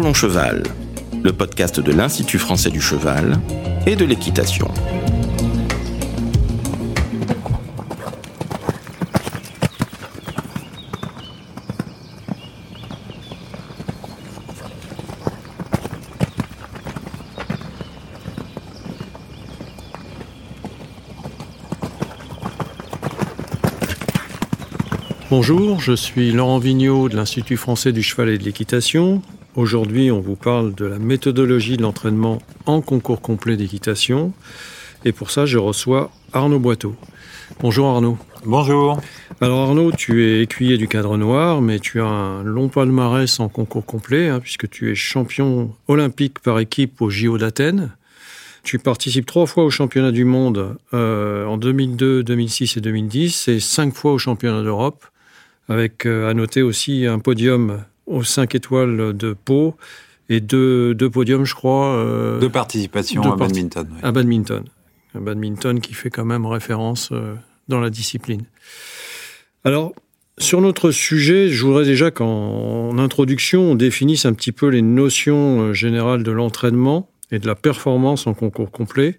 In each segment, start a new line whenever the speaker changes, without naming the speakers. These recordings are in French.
Parlons Cheval, le podcast de l'Institut français du cheval et de l'équitation.
Bonjour, je suis Laurent Vigneault de l'Institut français du cheval et de l'équitation. Aujourd'hui, on vous parle de la méthodologie de l'entraînement en concours complet d'équitation. Et pour ça, je reçois Arnaud Boiteau. Bonjour Arnaud.
Bonjour.
Alors Arnaud, tu es écuyer du cadre noir, mais tu as un long palmarès en concours complet, hein, puisque tu es champion olympique par équipe au JO d'Athènes. Tu participes trois fois au championnat du monde euh, en 2002, 2006 et 2010, et cinq fois au championnat d'Europe avec euh, à noter aussi un podium aux 5 étoiles de Pau et deux, deux podiums, je crois.
Euh, de participation à badminton.
À badminton. Un badminton qui fait quand même référence euh, dans la discipline. Alors, sur notre sujet, je voudrais déjà qu'en introduction, on définisse un petit peu les notions générales de l'entraînement et de la performance en concours complet.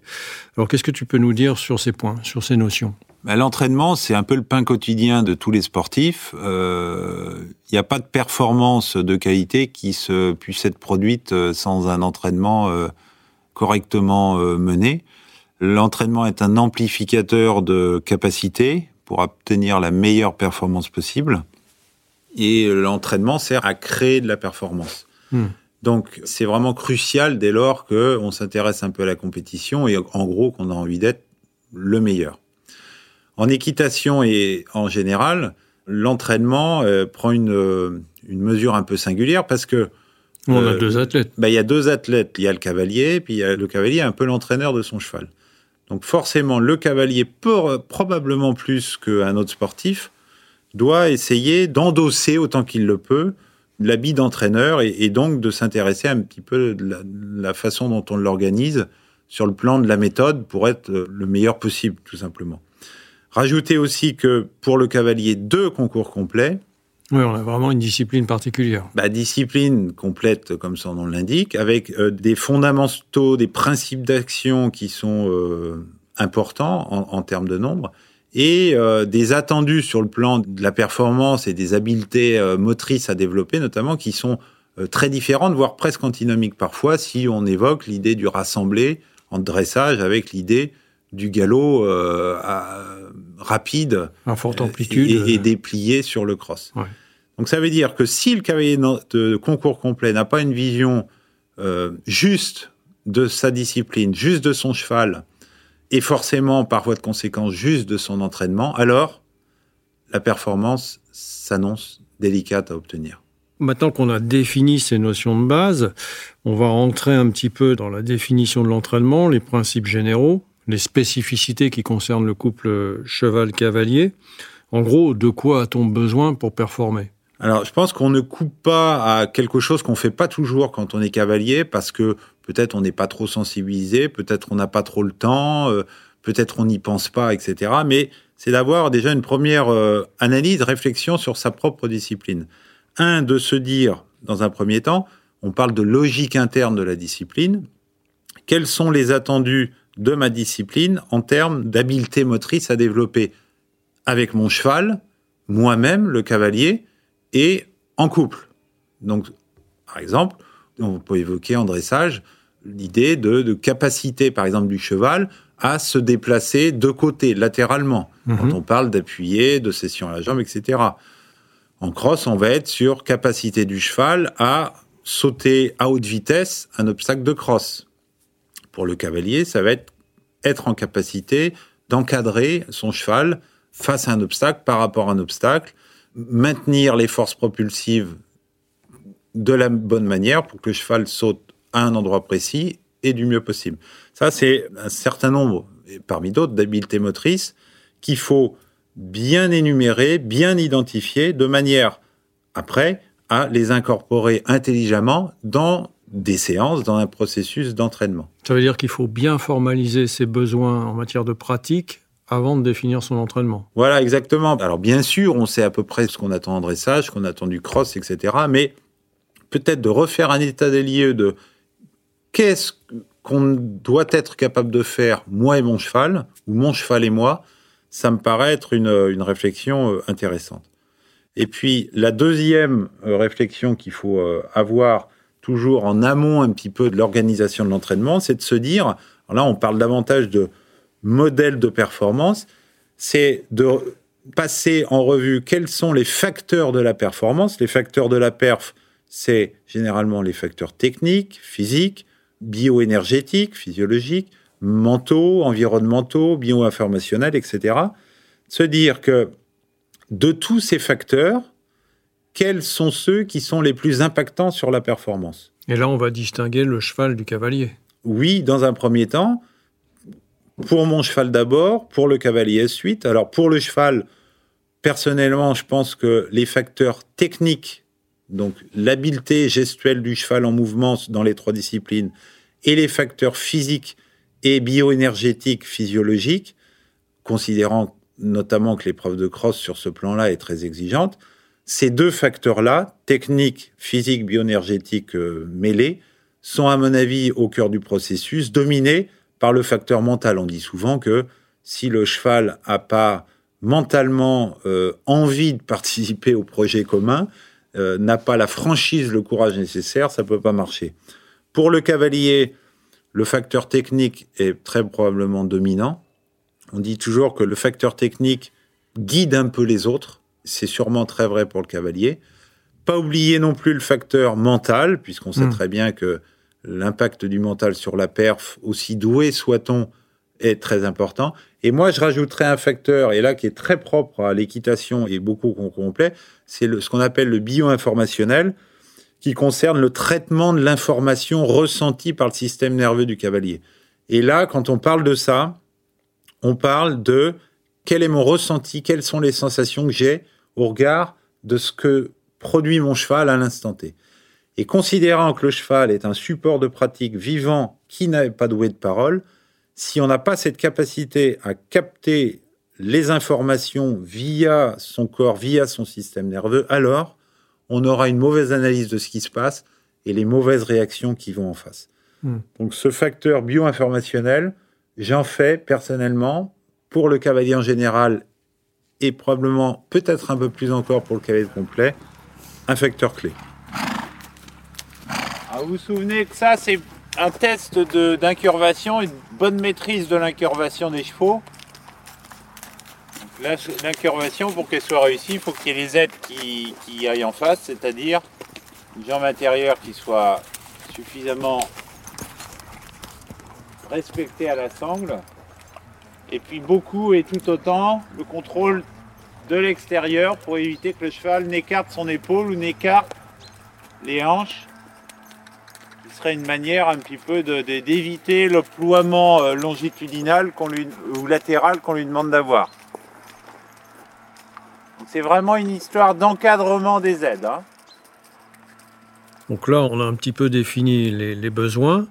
Alors, qu'est-ce que tu peux nous dire sur ces points, sur ces notions?
Bah, L'entraînement, c'est un peu le pain quotidien de tous les sportifs. Il euh, n'y a pas de performance de qualité qui se, puisse être produite euh, sans un entraînement euh, correctement euh, mené. L'entraînement est un amplificateur de capacité pour obtenir la meilleure performance possible. Et l'entraînement sert à créer de la performance. Hmm. Donc c'est vraiment crucial dès lors qu'on s'intéresse un peu à la compétition et en gros qu'on a envie d'être le meilleur. En équitation et en général, l'entraînement euh, prend une, euh, une mesure un peu singulière parce que
on a euh, deux athlètes.
Bah, il y a deux athlètes. Il y a le cavalier, puis le cavalier est un peu l'entraîneur de son cheval. Donc forcément, le cavalier, peut, probablement plus qu'un autre sportif, doit essayer d'endosser autant qu'il le peut l'habit d'entraîneur et, donc de s'intéresser un petit peu de la façon dont on l'organise sur le plan de la méthode pour être le meilleur possible, tout simplement. Rajoutez aussi que pour le cavalier, deux concours complets.
Oui, on a vraiment une discipline particulière.
Bah, discipline complète, comme son nom l'indique, avec euh, des fondamentaux, des principes d'action qui sont euh, importants en, termes de nombre, et euh, des attendus sur le plan de la performance et des habiletés motrices à développer, notamment, qui sont très différentes, voire presque antinomiques parfois, si on évoque l'idée du rassemblé en dressage avec l'idée du galop euh, rapide
à forte amplitude
et, déplié sur le cross. Donc ça veut dire que si le cavalier de concours complet n'a pas une vision euh, juste de sa discipline, juste de son cheval, et forcément par voie de conséquence juste de son entraînement, alors la performance s'annonce délicate à obtenir.
Maintenant qu'on a défini ces notions de base, on va rentrer un petit peu dans la définition de l'entraînement, les principes généraux les spécificités qui concernent le couple cheval-cavalier. En gros, de quoi a-t-on besoin pour performer?
Alors, je pense qu'on ne coupe pas à quelque chose qu'on fait pas toujours quand on est cavalier, parce que peut-être on n'est pas trop sensibilisé, peut-être on n'a pas trop le temps, euh, peut-être on n'y pense pas, etc. Mais c'est d'avoir déjà une première euh, analyse, réflexion sur sa propre discipline. Un, de se dire, dans un premier temps, on parle de logique interne de la discipline. Quels sont les attendus de ma discipline en termes d'habileté motrice à développer avec mon cheval, moi-même, le cavalier, et en couple. Donc, par exemple, on peut évoquer en dressage l'idée de, capacité, par exemple, du cheval à se déplacer de côté, latéralement, mhm. quand on parle d'appuyer, de session à la jambe, etc. En cross, on va être sur capacité du cheval à sauter à haute vitesse un obstacle de cross pour le cavalier, ça va être être en capacité d'encadrer son cheval face à un obstacle par rapport à un obstacle, maintenir les forces propulsives de la bonne manière pour que le cheval saute à un endroit précis et du mieux possible. Ça, c'est un certain nombre, parmi d'autres, d'habiletés motrices qu'il faut bien énumérer, bien identifier, de manière, après, à les incorporer intelligemment dans des séances dans un processus d'entraînement.
Ça veut dire qu'il faut bien formaliser ses besoins en matière de pratique avant de définir son entraînement.
Voilà, exactement. Alors bien sûr, on sait à peu près ce qu'on attend en dressage, ce qu'on attend du cross, etc. Mais peut-être de refaire un état des lieux de qu'est-ce qu'on doit être capable de faire, moi et mon cheval, ou mon cheval et moi, ça me paraît être une, une réflexion euh, intéressante. Et puis, la deuxième euh, réflexion qu'il faut euh, avoir toujours en amont un petit peu de l'organisation de l'entraînement, c'est de se dire, là on parle davantage de modèle de performance, c'est de passer en revue quels sont les facteurs de la performance. Les facteurs de la perf, c'est généralement les facteurs techniques, physiques, bioénergétiques, physiologiques, mentaux, environnementaux, bioinformationnels, etc. Se dire que de tous ces facteurs, quels sont ceux qui sont les plus impactants sur la performance?
Et là, on va distinguer le cheval du cavalier.
Oui, dans un premier temps, pour mon cheval d'abord, pour le cavalier ensuite. Alors pour le cheval, personnellement, je pense que les facteurs techniques, donc l'habileté gestuelle du cheval en mouvement dans les trois disciplines, et les facteurs physiques et bioénergétiques physiologiques, considérant notamment que l'épreuve de cross sur ce plan-là est très exigeante, ces deux facteurs-là, techniques, physiques, bioénergétiques euh, mêlés, sont à mon avis au cœur du processus, dominés par le facteur mental. On dit souvent que si le cheval n'a pas mentalement euh, envie de participer au projet commun, euh, n'a pas la franchise, le courage nécessaire, ça peut pas marcher. Pour le cavalier, le facteur technique est très probablement dominant. On dit toujours que le facteur technique guide un peu les autres. C'est sûrement très vrai pour le cavalier. Pas oublier non plus le facteur mental, puisqu'on sait mmh. très bien que l'impact du mental sur la perf, aussi doué soit-on, est très important. Et moi, je rajouterais un facteur, et là qui est très propre à l'équitation et beaucoup complet, c'est ce qu'on appelle le bio-informationnel, qui concerne le traitement de l'information ressentie par le système nerveux du cavalier. Et là, quand on parle de ça, on parle de quel est mon ressenti, quelles sont les sensations que j'ai au regard de ce que produit mon cheval à l'instant T. Et considérant que le cheval est un support de pratique vivant qui n'a pas doué de parole, si on n'a pas cette capacité à capter les informations via son corps, via son système nerveux, alors on aura une mauvaise analyse de ce qui se passe et les mauvaises réactions qui vont en face. Hmm. Donc ce facteur bio-informationnel, J'en fais personnellement pour le cavalier en général et probablement peut-être un peu plus encore pour le cavalier complet, un facteur clé.
Ah, vous vous souvenez que ça, c'est un test d'incurvation, une bonne maîtrise de l'incurvation des chevaux. L'incurvation, pour qu'elle soit réussie, il faut qu'il y ait les aides qui, qui aillent en face, c'est-à-dire une jambe intérieure qui soit suffisamment respecté à la sangle. Et puis beaucoup et tout autant le contrôle de l'extérieur pour éviter que le cheval n'écarte son épaule ou n'écarte les hanches. Ce serait une manière un petit peu d'éviter le ploiement euh, longitudinal lui, ou latéral qu'on lui demande d'avoir. C'est vraiment une histoire d'encadrement des aides. Hein.
Donc là, on a un petit peu défini les, les besoins.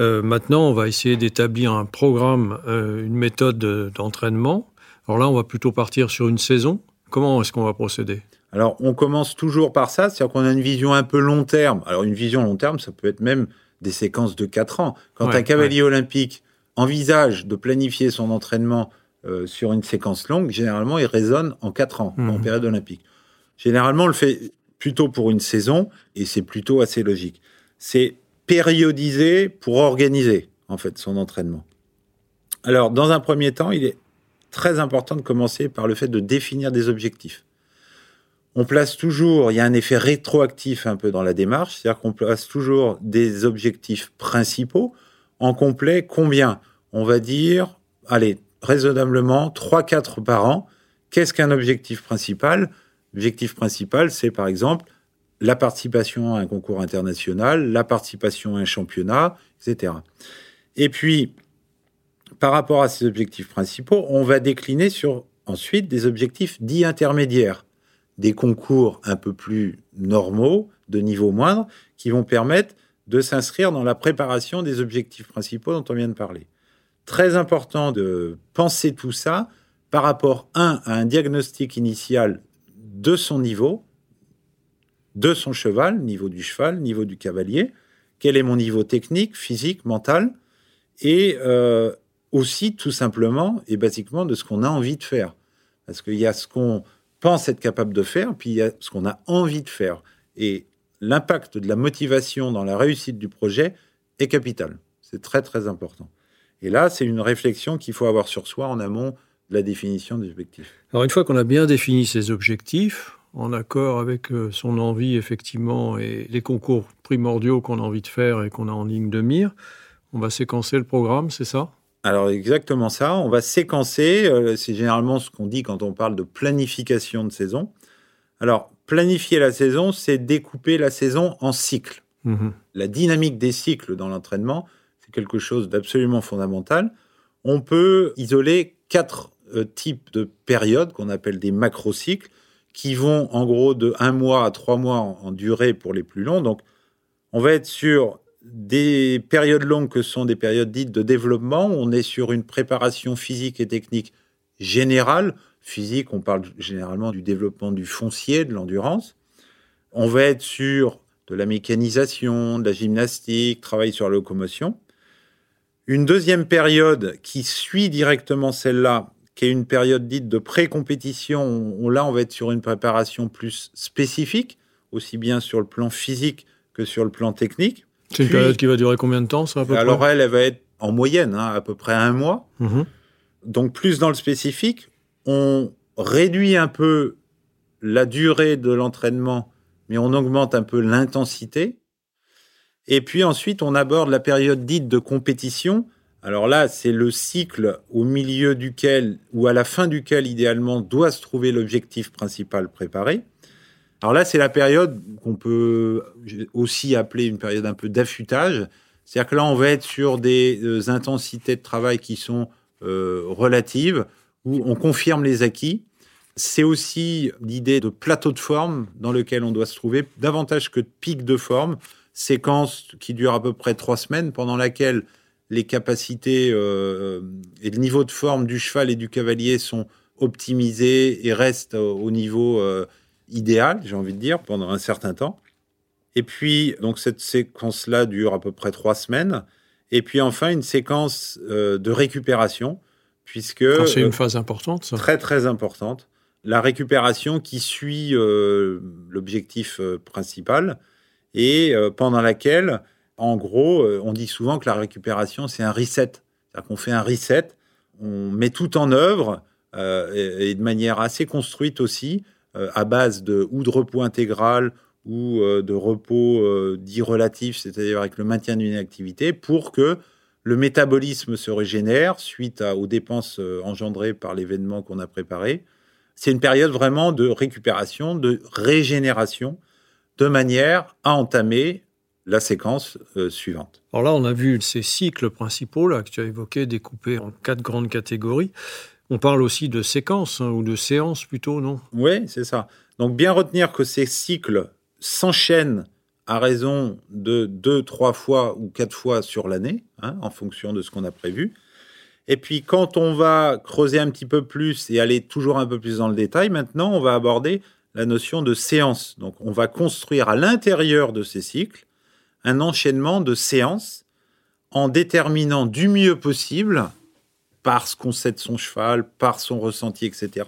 Euh, maintenant, on va essayer d'établir un programme, euh, une méthode d'entraînement. Alors là, on va plutôt partir sur une saison. Comment est-ce qu'on va procéder?
Alors, on commence toujours par ça, c'est-à-dire qu'on a une vision un peu long terme. Alors, une vision long terme, ça peut être même des séquences de 4 ans. Quand un cavalier olympique envisage de planifier son entraînement euh, sur une séquence longue, généralement, il raisonne en 4 ans, en mhm. période olympique. Généralement, on le fait plutôt pour une saison, et c'est plutôt assez logique. C'est périodiser pour organiser en fait son entraînement. Alors, dans un premier temps, il est très important de commencer par le fait de définir des objectifs. On place toujours, il y a un effet rétroactif un peu dans la démarche, c'est-à-dire qu'on place toujours des objectifs principaux en complet. Combien? On va dire, allez, raisonnablement, 3-4 par an. Qu'est-ce qu'un objectif principal? L'objectif principal, c'est par exemple la participation à un concours international, la participation à un championnat, etc. Et puis, par rapport à ces objectifs principaux, on va décliner sur ensuite des objectifs dits intermédiaires, des concours un peu plus normaux, de niveau moindre, qui vont permettre de s'inscrire dans la préparation des objectifs principaux dont on vient de parler. Très important de penser tout ça par rapport, un, à un diagnostic initial de son niveau, de son cheval, niveau du cheval, niveau du cavalier, quel est mon niveau technique, physique, mental, et euh, aussi tout simplement et basiquement de ce qu'on a envie de faire. Parce qu'il y a ce qu'on pense être capable de faire, puis il y a ce qu'on a envie de faire. Et l'impact de la motivation dans la réussite du projet est capital. C'est très très important. Et là, c'est une réflexion qu'il faut avoir sur soi en amont de la définition des objectifs.
Alors une fois qu'on a bien défini ses objectifs, en accord avec euh, son envie effectivement et les concours primordiaux qu'on a envie de faire et qu'on a en ligne de mire, on va séquencer le programme, c'est ça?
Alors exactement ça, on va séquencer, euh, c'est généralement ce qu'on dit quand on parle de planification de saison. Alors planifier la saison, c'est découper la saison en cycles. Mhm. La dynamique des cycles dans l'entraînement, c'est quelque chose d'absolument fondamental. On peut isoler quatre euh, types de périodes qu'on appelle des macrocycles qui vont en gros de un mois à trois mois en durée pour les plus longs. Donc on va être sur des périodes longues que sont des périodes dites de développement. On est sur une préparation physique et technique générale. Physique, on parle généralement du développement du foncier, de l'endurance. On va être sur de la mécanisation, de la gymnastique, travail sur la locomotion. Une deuxième période qui suit directement celle-là, qui est une période dite de pré-compétition, là on va être sur une préparation plus spécifique, aussi bien sur le plan physique que sur le plan technique.
C'est une période qui va durer combien de temps, ça, à peu
Alors, elle, elle va être en moyenne, hein, à peu près un mois. Mhm. Donc, plus dans le spécifique, on réduit un peu la durée de l'entraînement, mais on augmente un peu l'intensité. Et puis ensuite, on aborde la période dite de compétition. Alors là, c'est le cycle au milieu duquel, ou à la fin duquel, idéalement, doit se trouver l'objectif principal préparé. Alors là, c'est la période qu'on peut aussi appeler une période un peu d'affûtage. C'est-à-dire que là, on va être sur des euh, intensités de travail qui sont euh, relatives, où on confirme les acquis. C'est aussi l'idée de plateau de forme dans lequel on doit se trouver, davantage que de pic de forme, séquence qui dure à peu près trois semaines, pendant laquelle les capacités euh, et le niveau de forme du cheval et du cavalier sont optimisés et restent au niveau idéal, j'ai envie de dire, pendant un certain temps. Et puis, donc, cette séquence-là dure à peu près trois semaines. Et puis, enfin, une séquence euh, de récupération, puisque.
c'est une euh, phase importante, ça.
Très, très importante. La récupération qui suit euh, l'objectif principal et pendant laquelle, en gros, on dit souvent que la récupération, c'est un reset. C'est-à-dire qu'on fait un reset, on met tout en œuvre et de manière assez construite aussi euh, à base de ou de repos intégral ou euh, de repos euh, dit relatif, c'est-à-dire avec le maintien d'une activité, pour que le métabolisme se régénère suite aux dépenses engendrées par l'événement qu'on a préparé. C'est une période vraiment de récupération, de régénération, de manière à entamer la séquence suivante.
Alors là, on a vu ces cycles principaux là, que tu as évoqués, découpés en quatre grandes catégories. On parle aussi de séquences hein, ou de séances plutôt, non?
Oui, c'est ça. Donc bien retenir que ces cycles s'enchaînent à raison de deux, trois fois ou quatre fois sur l'année, hein, en fonction de ce qu'on a prévu. Et puis quand on va creuser un petit peu plus et aller toujours un peu plus dans le détail, maintenant on va aborder la notion de séance. Donc on va construire à l'intérieur de ces cycles un enchaînement de séances en déterminant du mieux possible parce qu'on sait de son cheval, par son ressenti, etc.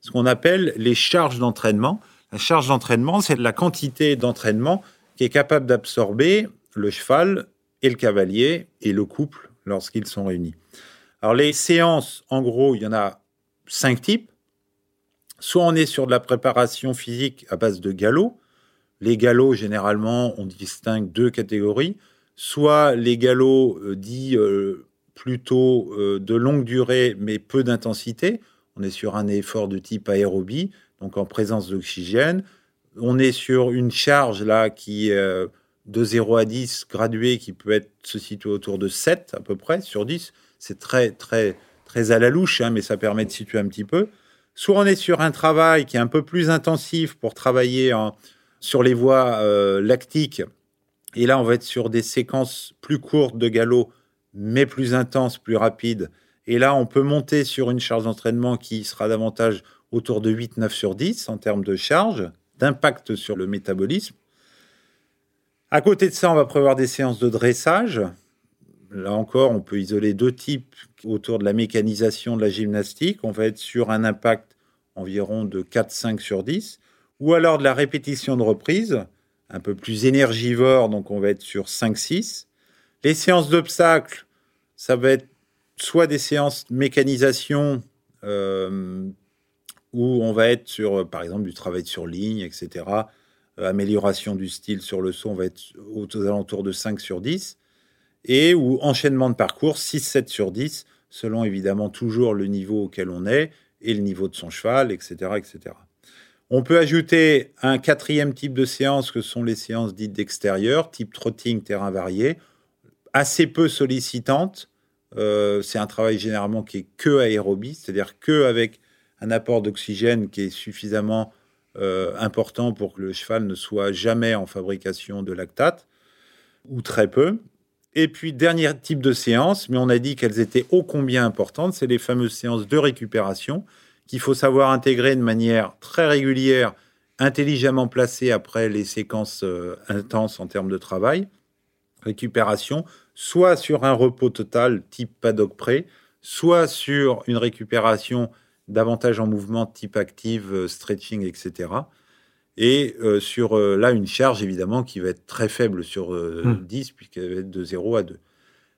Ce qu'on appelle les charges d'entraînement. La charge d'entraînement, c'est la quantité d'entraînement qui est capable d'absorber le cheval et le cavalier et le couple lorsqu'ils sont réunis. Alors les séances, en gros, il y en a cinq types. Soit on est sur de la préparation physique à base de galop. Les galops, généralement, on distingue deux catégories. Soit les galops euh, dits euh, plutôt euh, de longue durée mais peu d'intensité. On est sur un effort de type aérobie, donc en présence d'oxygène. On est sur une charge là qui de 0 à 10 graduée qui peut être se situer autour de 7 à peu près sur 10. C'est très très très à la louche, hein, mais ça permet de situer un petit peu. Soit on est sur un travail qui est un peu plus intensif pour travailler sur les voies euh, lactiques. Et là, on va être sur des séquences plus courtes de galop mais plus intense, plus rapide. Et là, on peut monter sur une charge d'entraînement qui sera davantage autour de 8-9 sur 10 en termes de charge d'impact sur le métabolisme. À côté de ça, on va prévoir des séances de dressage. Là encore, on peut isoler deux types autour de la mécanisation de la gymnastique. On va être sur un impact environ de 4-5 sur 10, ou alors de la répétition de reprise, un peu plus énergivore, donc on va être sur 5-6. Les séances d'obstacles, ça va être soit des séances de mécanisation euh, où on va être sur, par exemple, du travail sur ligne, etc. Euh, amélioration du style sur le saut, on va être aux, alentours de 5 sur 10. Et ou enchaînement de parcours, 6-7 sur 10, selon évidemment toujours le niveau auquel on est et le niveau de son cheval, etc. etc. On peut ajouter un quatrième type de séance que sont les séances dites d'extérieur, type trotting, terrain varié, assez peu sollicitantes. Euh, c'est un travail généralement qui est que aérobie, c'est-à-dire que avec un apport d'oxygène qui est suffisamment euh, important pour que le cheval ne soit jamais en fabrication de lactate, ou très peu. Et puis, dernier type de séance, mais on a dit qu'elles étaient ô combien importantes, c'est les fameuses séances de récupération qu'il faut savoir intégrer de manière très régulière, intelligemment placée après les séquences euh, intenses en termes de travail. Récupération, soit sur un repos total type paddock près, soit sur une récupération davantage en mouvement type active, euh, stretching, etc et euh, sur euh, là une charge évidemment qui va être très faible sur 10 euh, hmm. puisqu'elle va être de 0 à 2.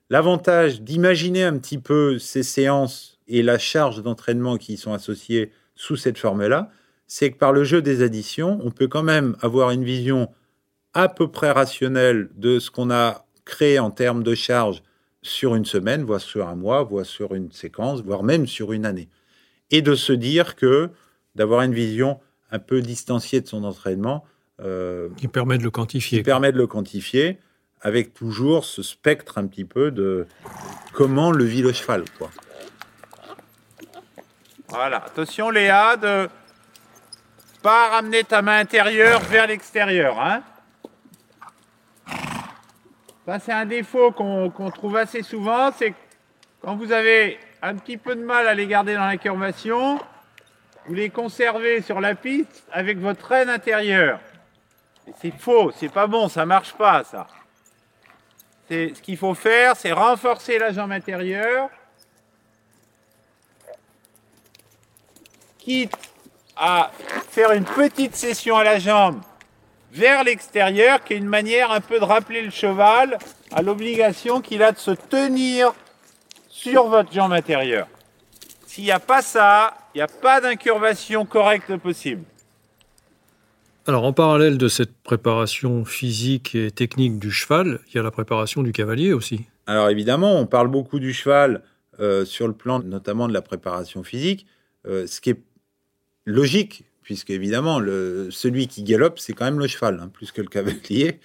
L'avantage d'imaginer un petit peu ces séances et la charge d'entraînement qui sont associées sous cette forme-là, c'est que par le jeu des additions, on peut quand même avoir une vision à peu près rationnelle de ce qu'on a créé en termes de charge sur une semaine, voire sur un mois, voire sur une séquence, voire même sur une année. Et de se dire que d'avoir une vision un peu distancié de son entraînement.
Euh, qui permet de le quantifier.
Qui permet de le quantifier, avec toujours ce spectre un petit peu de comment le vit le cheval. Quoi.
Voilà, attention Léa, de pas ramener ta main intérieure vers l'extérieur. Hein Ça, c'est un défaut qu'on trouve assez souvent, c'est quand vous avez un petit peu de mal à les garder dans l'incurvation, vous les conservez sur la piste avec votre reine intérieure. C'est faux, c'est pas bon, ça marche pas ça. Ce qu'il faut faire, c'est renforcer la jambe intérieure, quitte à faire une petite session à la jambe vers l'extérieur, qui est une manière un peu de rappeler le cheval à l'obligation qu'il a de se tenir sur votre jambe intérieure. S'il n'y a pas ça, il n'y a pas d'incurvation correcte possible.
Alors, en parallèle de cette préparation physique et technique du cheval, il y a la préparation du cavalier aussi.
Alors, évidemment, on parle beaucoup du cheval euh, sur le plan notamment de la préparation physique, euh, ce qui est logique, puisque évidemment, celui qui galope, c'est quand même le cheval, hein, plus que le cavalier.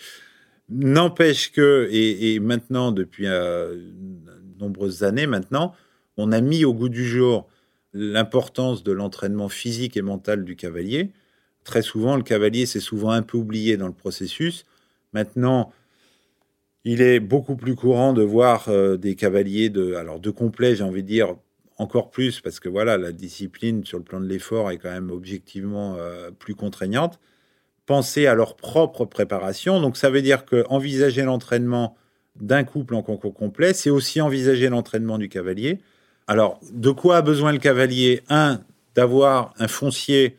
N'empêche que, et, maintenant, depuis euh, de nombreuses années maintenant, on a mis au goût du jour l'importance de l'entraînement physique et mental du cavalier. Très souvent, le cavalier s'est souvent un peu oublié dans le processus. Maintenant, il est beaucoup plus courant de voir euh, des cavaliers de, alors de complet, j'ai envie de dire encore plus, parce que voilà, la discipline sur le plan de l'effort est quand même objectivement euh, plus contraignante. Penser à leur propre préparation. Donc, ça veut dire que envisager l'entraînement d'un couple en concours complet, c'est aussi envisager l'entraînement du cavalier. Alors, de quoi a besoin le cavalier? Un, d'avoir un foncier,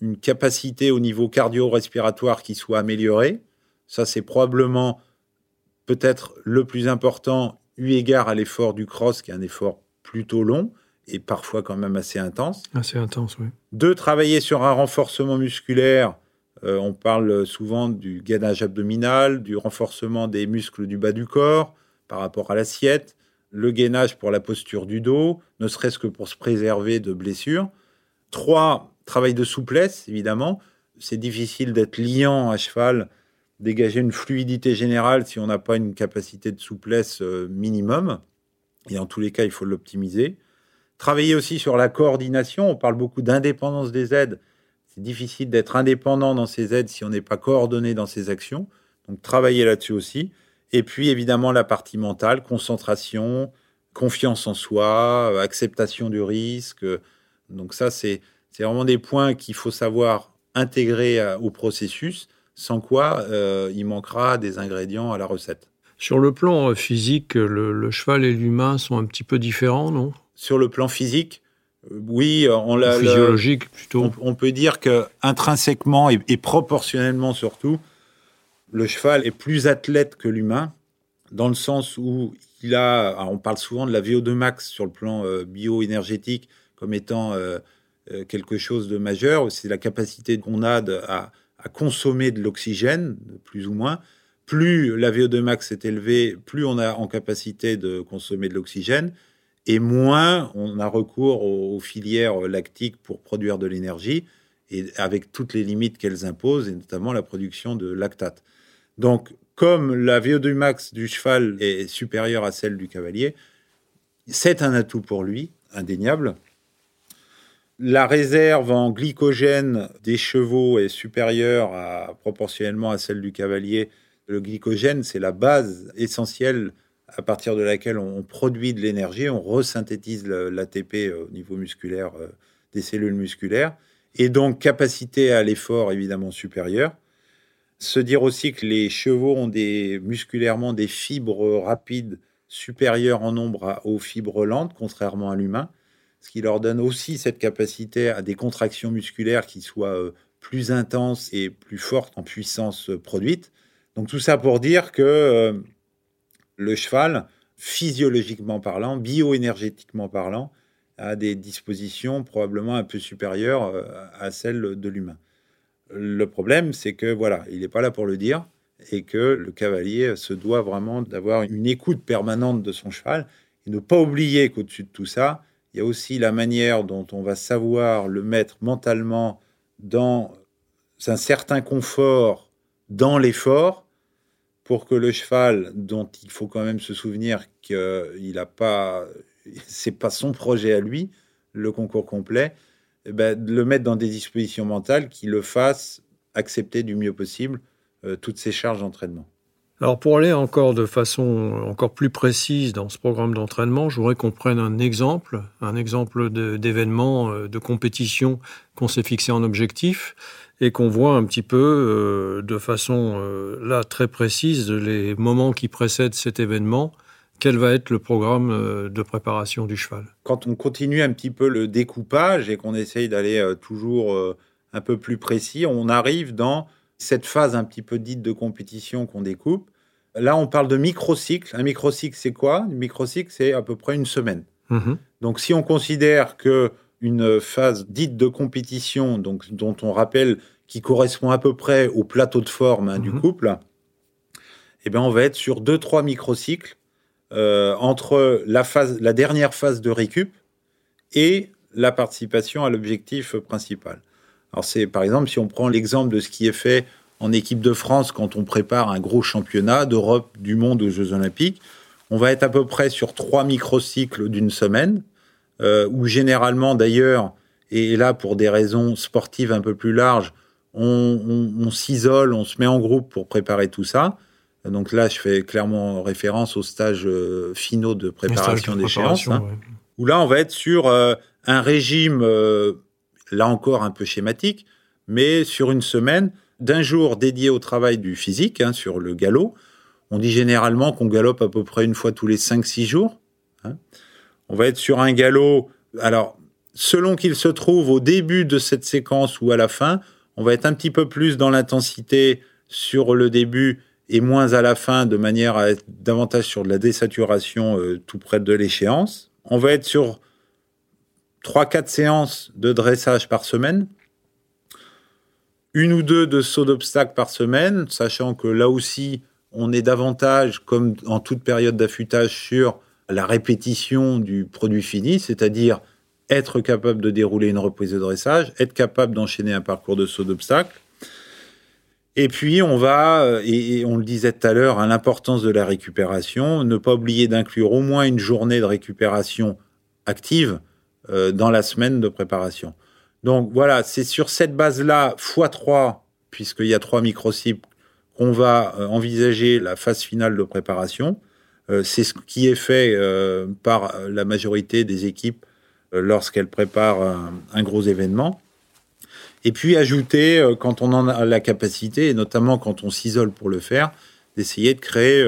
une capacité au niveau cardio-respiratoire qui soit améliorée. Ça, c'est probablement peut-être le plus important, eu égard à l'effort du cross, qui est un effort plutôt long et parfois quand même assez intense.
Assez intense, oui.
Deux, travailler sur un renforcement musculaire. Euh, on parle souvent du gainage abdominal, du renforcement des muscles du bas du corps par rapport à l'assiette le gainage pour la posture du dos, ne serait-ce que pour se préserver de blessures. Trois, travail de souplesse, évidemment. C'est difficile d'être liant à cheval, dégager une fluidité générale si on n'a pas une capacité de souplesse euh, minimum. Et en tous les cas, il faut l'optimiser. Travailler aussi sur la coordination. On parle beaucoup d'indépendance des aides. C'est difficile d'être indépendant dans ses aides si on n'est pas coordonné dans ses actions. Donc travailler là-dessus aussi. Et puis évidemment la partie mentale, concentration, confiance en soi, euh, acceptation du risque. Donc ça, c'est vraiment des points qu'il faut savoir intégrés à- au processus, sans quoi euh, il manquera des ingrédients à la recette.
Sur le plan euh, physique, le, le cheval et l'humain sont un petit peu différents, non?
Sur le plan physique, euh, oui, on l'a. le-
Physiologique plutôt.
on, on peut dire que intrinsèquement et, et proportionnellement surtout, le cheval est plus athlète que l'humain, dans le sens où il a. on parle souvent de la VO2 max sur le plan euh, bioénergétique comme étant euh, euh, quelque chose de majeur. C'est la capacité qu'on a de- à, à consommer de l'oxygène, plus ou moins. Plus la VO2 max est élevée, plus on a en capacité de consommer de l'oxygène et moins on a recours aux, filières lactiques pour produire de l'énergie, et avec toutes les limites qu'elles imposent, et notamment la production de lactate. Donc, comme la VO2 max du cheval est supérieure à celle du cavalier, c'est un atout pour lui, indéniable. La réserve en glycogène des chevaux est supérieure proportionnellement à celle du cavalier. Le glycogène, c'est la base essentielle à partir de laquelle on produit de l'énergie, on resynthétise l'ATP euh, au niveau musculaire euh, des cellules musculaires, et donc capacité à l'effort évidemment supérieure. Se dire aussi que les chevaux ont des, musculairement des fibres rapides supérieures en nombre aux fibres lentes, contrairement à l'humain, ce qui leur donne aussi cette capacité à des contractions musculaires qui soient euh, plus intenses et plus fortes en puissance produite. Donc tout ça pour dire que euh, le cheval, physiologiquement parlant, bioénergétiquement parlant, a des dispositions probablement un peu supérieures euh, à celles de l'humain. Le problème, c'est que voilà, il n'est pas là pour le dire et que le cavalier se doit vraiment d'avoir une écoute permanente de son cheval et ne pas oublier qu'au-dessus de tout ça, il y a aussi la manière dont on va savoir le mettre mentalement dans un certain confort dans l'effort pour que le cheval, dont il faut quand même se souvenir qu'il n'a pas, c'est pas son projet à lui, le concours complet, eh ben, de le mettre dans des dispositions mentales qui le fassent accepter du mieux possible euh, toutes ces charges d'entraînement.
Alors pour aller encore de façon encore plus précise dans ce programme d'entraînement, je voudrais qu'on prenne un exemple, un exemple d'événement, euh, de compétition qu'on s'est fixé en objectif et qu'on voit un petit peu euh, de façon euh, là très précise les moments qui précèdent cet événement. Quel va être le programme de préparation du cheval?
Quand on continue un petit peu le découpage et qu'on essaye d'aller toujours un peu plus précis, on arrive dans cette phase un petit peu dite de compétition qu'on découpe. Là, on parle de microcycle. Un microcycle, c'est quoi? Un microcycle, c'est à peu près une semaine.
Mhm.
Donc, si on considère que une phase dite de compétition, donc dont on rappelle qui correspond à peu près au plateau de forme hein, du
Mhm.
couple, eh ben on va être sur deux trois microcycles euh, entre la phase, la dernière phase de récup et la participation à l'objectif principal. Alors c'est par exemple si on prend l'exemple de ce qui est fait en équipe de France quand on prépare un gros championnat d'Europe, du monde aux Jeux Olympiques, on va être à peu près sur trois microcycles d'une semaine, euh, où généralement d'ailleurs, et là pour des raisons sportives un peu plus larges, on, on- on s'isole, on se met en groupe pour préparer tout ça. Donc là, je fais clairement référence aux stages euh, finaux de préparation d'échéance. hein
ouais.
où là, on va être sur euh, un régime, là encore un peu schématique, mais sur une semaine, d'un jour dédié au travail du physique, hein, sur le galop. On dit généralement qu'on galope à peu près une fois tous les 5-6 jours. hein. On va être sur un galop, alors, selon qu'il se trouve au début de cette séquence ou à la fin, on va être un petit peu plus dans l'intensité sur le début et moins à la fin, de manière à être davantage sur de la désaturation euh, tout près de l'échéance. On va être sur 3-4 séances de dressage par semaine, une ou deux de saut d'obstacle par semaine, sachant que là aussi, on est davantage, comme en toute période d'affûtage, sur la répétition du produit fini, c'est-à-dire être capable de dérouler une reprise de dressage, être capable d'enchaîner un parcours de saut d'obstacle. Et puis, on va, euh, et, et on le disait tout à l'heure, à l'importance de la récupération, ne pas oublier d'inclure au moins une journée de récupération active euh, dans la semaine de préparation. Donc voilà, c'est sur cette base-là, x3, puisqu'il y a trois microcycles, qu'on va euh, envisager la phase finale de préparation. Euh, c'est ce qui est fait euh, par la majorité des équipes lorsqu'elles préparent un, un gros événement. Et puis ajouter, quand on en a la capacité, et notamment quand on s'isole pour le faire, d'essayer de créer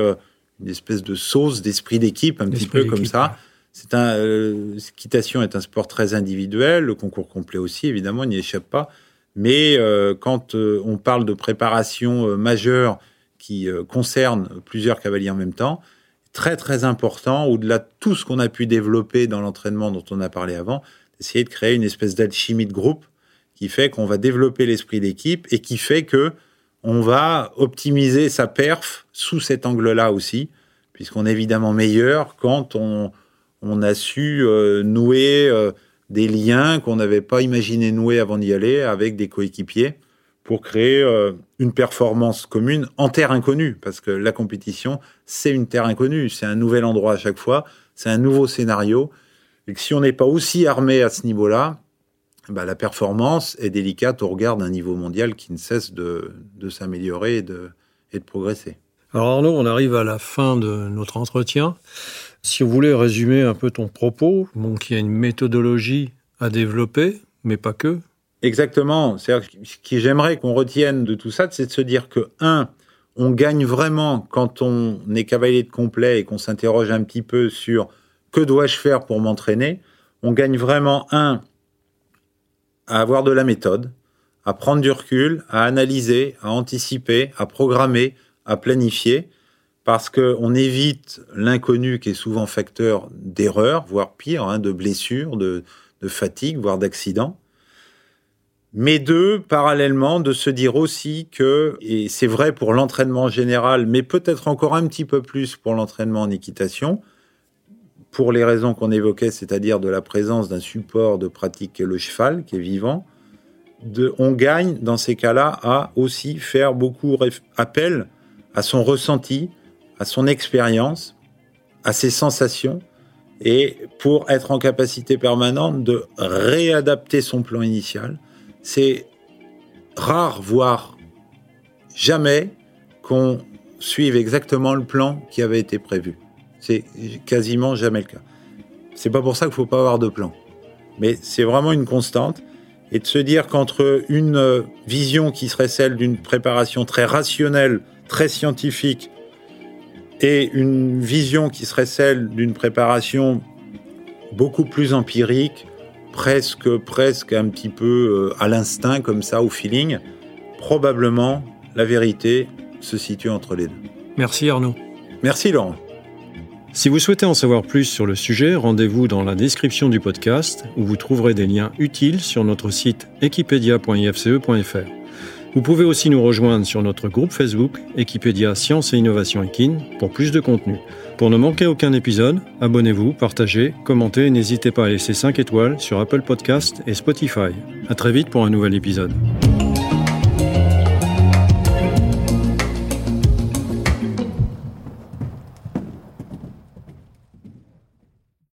une espèce de sauce d'esprit d'équipe, un petit peu comme ça. C'est un, euh, l'équitation est un sport très individuel, le concours complet aussi, évidemment, n'y échappe pas. Mais euh, quand euh, on parle de préparation euh, majeure qui concerne plusieurs cavaliers en même temps, très très important, au-delà de tout ce qu'on a pu développer dans l'entraînement dont on a parlé avant, d'essayer de créer une espèce d'alchimie de groupe qui fait qu'on va développer l'esprit d'équipe et qui fait que on va optimiser sa perf sous cet angle-là aussi, puisqu'on est évidemment meilleur quand on, on a su euh, nouer euh, des liens qu'on n'avait pas imaginé nouer avant d'y aller avec des coéquipiers pour créer euh, une performance commune en terre inconnue, parce que la compétition, c'est une terre inconnue, c'est un nouvel endroit à chaque fois, c'est un nouveau scénario, et que si on n'est pas aussi armé à ce niveau-là, bah, la performance est délicate au regard d'un niveau mondial qui ne cesse de, de s'améliorer et de, et de progresser.
Alors Arnaud, on arrive à la fin de notre entretien. Si vous voulez résumer un peu ton propos, donc il y a une méthodologie à développer, mais pas que.
Exactement. C'est-à-dire que ce que j'aimerais qu'on retienne de tout ça, c'est de se dire que, un, on gagne vraiment quand on est cavalier de complet et qu'on s'interroge un petit peu sur que dois-je faire pour m'entraîner. On gagne vraiment, un, à avoir de la méthode, à prendre du recul, à analyser, à anticiper, à programmer, à planifier, parce qu'on évite l'inconnu qui est souvent facteur d'erreur, voire pire, hein, de blessures, de, fatigue, voire d'accidents. Mais deux, parallèlement, de se dire aussi que, et c'est vrai pour l'entraînement général, mais peut-être encore un petit peu plus pour l'entraînement en équitation, pour les raisons qu'on évoquait, c'est-à-dire de la présence d'un support de pratique le cheval, qui est vivant, on gagne dans ces cas-là à aussi faire beaucoup appel à son ressenti, à son expérience, à ses sensations, et pour être en capacité permanente de réadapter son plan initial. C'est rare, voire jamais, qu'on suive exactement le plan qui avait été prévu. C'est quasiment jamais le cas. C'est pas pour ça qu'il faut pas avoir de plan. Mais c'est vraiment une constante. Et de se dire qu'entre une vision qui serait celle d'une préparation très rationnelle, très scientifique, et une vision qui serait celle d'une préparation beaucoup plus empirique, presque, presque un petit peu euh, à l'instinct, comme ça, au feeling, probablement la vérité se situe entre les deux.
Merci Arnaud.
Merci Laurent.
Si vous souhaitez en savoir plus sur le sujet, rendez-vous dans la description du podcast où vous trouverez des liens utiles sur notre site equipedia.ifce.fr. Vous pouvez aussi nous rejoindre sur notre groupe Facebook Equipedia Science et Innovation Equine pour plus de contenu. Pour ne manquer aucun épisode, abonnez-vous, partagez, commentez et n'hésitez pas à laisser 5 étoiles sur Apple Podcast et Spotify. À très vite pour un nouvel épisode.